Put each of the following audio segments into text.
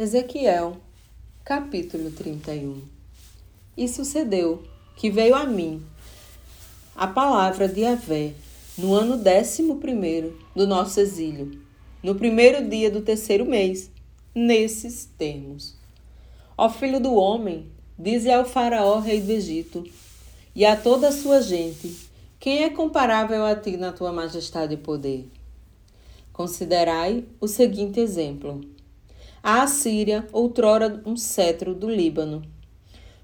Ezequiel, capítulo 31 E sucedeu que veio a mim a palavra de Yahvé no ano décimo primeiro do nosso exílio, no primeiro dia do terceiro mês, nesses termos. Ó filho do homem, dize ao faraó rei do Egito e a toda a sua gente, quem é comparável a ti na tua majestade e poder? Considerai o seguinte exemplo a Assíria, outrora um cetro do Líbano,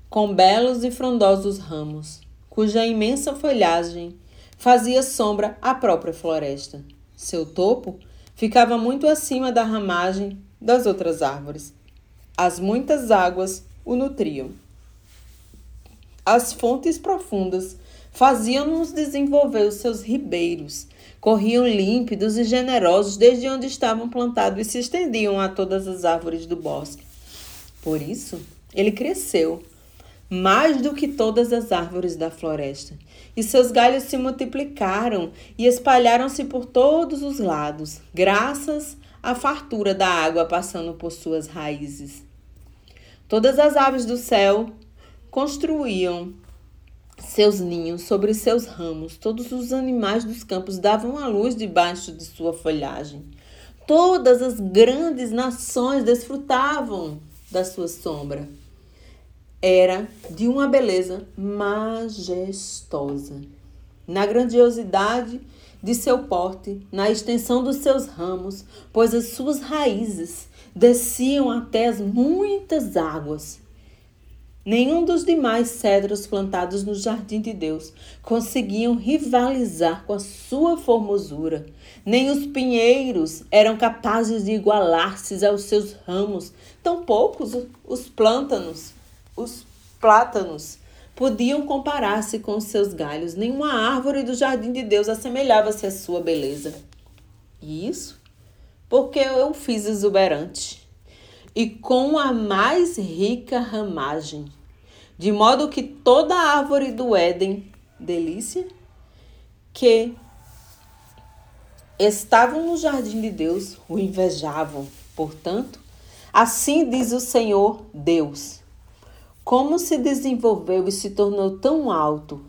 com belos e frondosos ramos, cuja imensa folhagem fazia sombra à própria floresta. Seu topo ficava muito acima da ramagem das outras árvores. As muitas águas o nutriam. As fontes profundas faziam-nos desenvolver os seus ribeiros corriam límpidos e generosos desde onde estavam plantados e se estendiam a todas as árvores do bosque. Por isso, ele cresceu mais do que todas as árvores da floresta, e seus galhos se multiplicaram e espalharam-se por todos os lados, graças à fartura da água passando por suas raízes. Todas as aves do céu construíam seus ninhos sobre seus ramos. Todos os animais dos campos davam a luz debaixo de sua folhagem. Todas as grandes nações desfrutavam da sua sombra. Era de uma beleza majestosa. Na grandiosidade de seu porte, na extensão dos seus ramos, pois as suas raízes desciam até as muitas águas Nenhum dos demais cedros plantados no jardim de Deus conseguiam rivalizar com a sua formosura. Nem os pinheiros eram capazes de igualar-se aos seus ramos. Tampouco os plântanos, os plátanos, podiam comparar-se com os seus galhos. Nenhuma árvore do jardim de Deus assemelhava-se à sua beleza. E isso porque eu fiz exuberante e com a mais rica ramagem, de modo que toda a árvore do Éden, delícia, que estavam no jardim de Deus, o invejavam. Portanto, assim diz o Senhor Deus: como se desenvolveu e se tornou tão alto,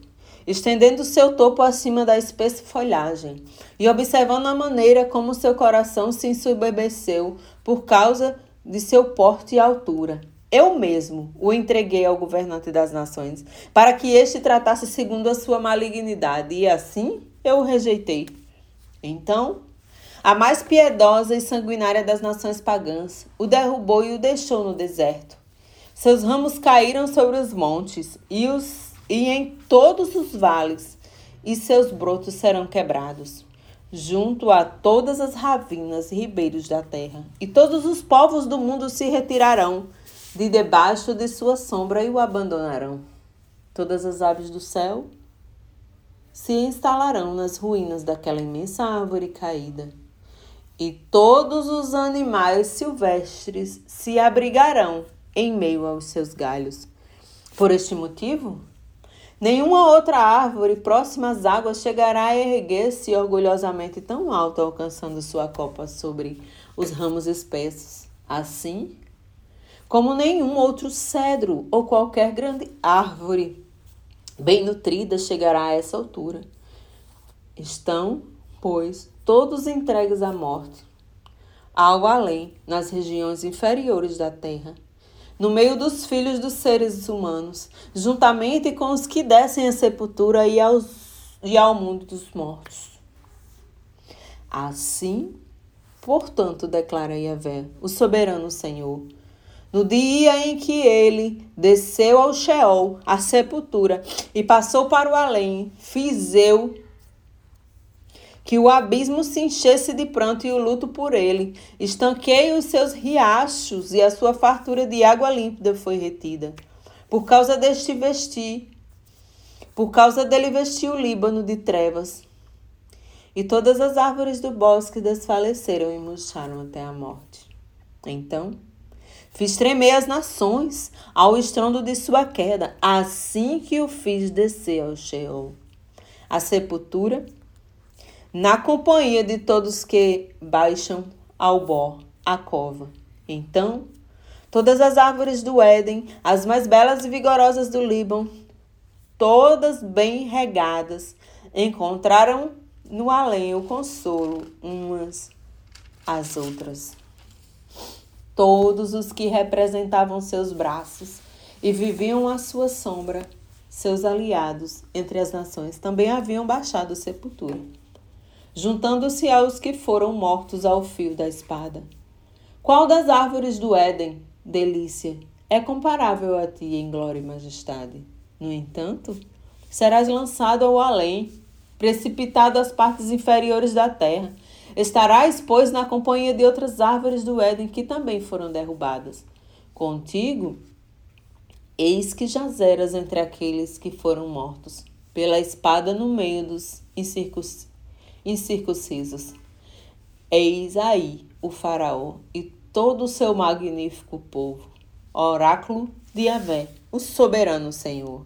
estendendo seu topo acima da espessa folhagem, e observando a maneira como seu coração se ensubebeceu por causa de seu porte e altura. Eu mesmo o entreguei ao governante das nações, para que este tratasse segundo a sua malignidade, e assim eu o rejeitei. Então, a mais piedosa e sanguinária das nações pagãs o derrubou e o deixou no deserto. Seus ramos caíram sobre os montes e, os, e em todos os vales, e seus brotos serão quebrados junto a todas as ravinas e ribeiros da terra, e todos os povos do mundo se retirarão de debaixo de sua sombra e o abandonarão. Todas as aves do céu se instalarão nas ruínas daquela imensa árvore caída, e todos os animais silvestres se abrigarão em meio aos seus galhos. Por este motivo, Nenhuma outra árvore próxima às águas chegará a erguer-se orgulhosamente tão alto, alcançando sua copa sobre os ramos espessos. Assim, como nenhum outro cedro ou qualquer grande árvore bem nutrida chegará a essa altura. Estão, pois, todos entregues à morte, algo além, nas regiões inferiores da terra no meio dos filhos dos seres humanos, juntamente com os que descem à sepultura e, aos, e ao mundo dos mortos. Assim, portanto, declara Yahvé, o soberano Senhor, no dia em que ele desceu ao Sheol, à sepultura, e passou para o além, fiz eu que o abismo se enchesse de pranto e o luto por ele. Estanquei os seus riachos e a sua fartura de água límpida foi retida. Por causa deste vestir, por causa dele vestiu o Líbano de trevas. E todas as árvores do bosque desfaleceram e murcharam até a morte. Então, fiz tremer as nações ao estrondo de sua queda, assim que o fiz descer ao Sheol. A sepultura na companhia de todos que baixam ao bó a cova. Então Todas as árvores do Éden, as mais belas e vigorosas do Líbano, todas bem regadas, encontraram no além o consolo umas às outras. Todos os que representavam seus braços e viviam à sua sombra, seus aliados entre as nações, também haviam baixado sepultura, juntando-se aos que foram mortos ao fio da espada. Qual das árvores do Éden, delícia, é comparável a ti em glória e majestade? No entanto, serás lançado ao além, precipitado às partes inferiores da terra. Estarás, pois, na companhia de outras árvores do Éden que também foram derrubadas. Contigo, eis que jazeras entre aqueles que foram mortos, pela espada no meio dos incircuncisos. Eis aí o Faraó e todo o seu magnífico povo, oráculo de Avé, o soberano Senhor.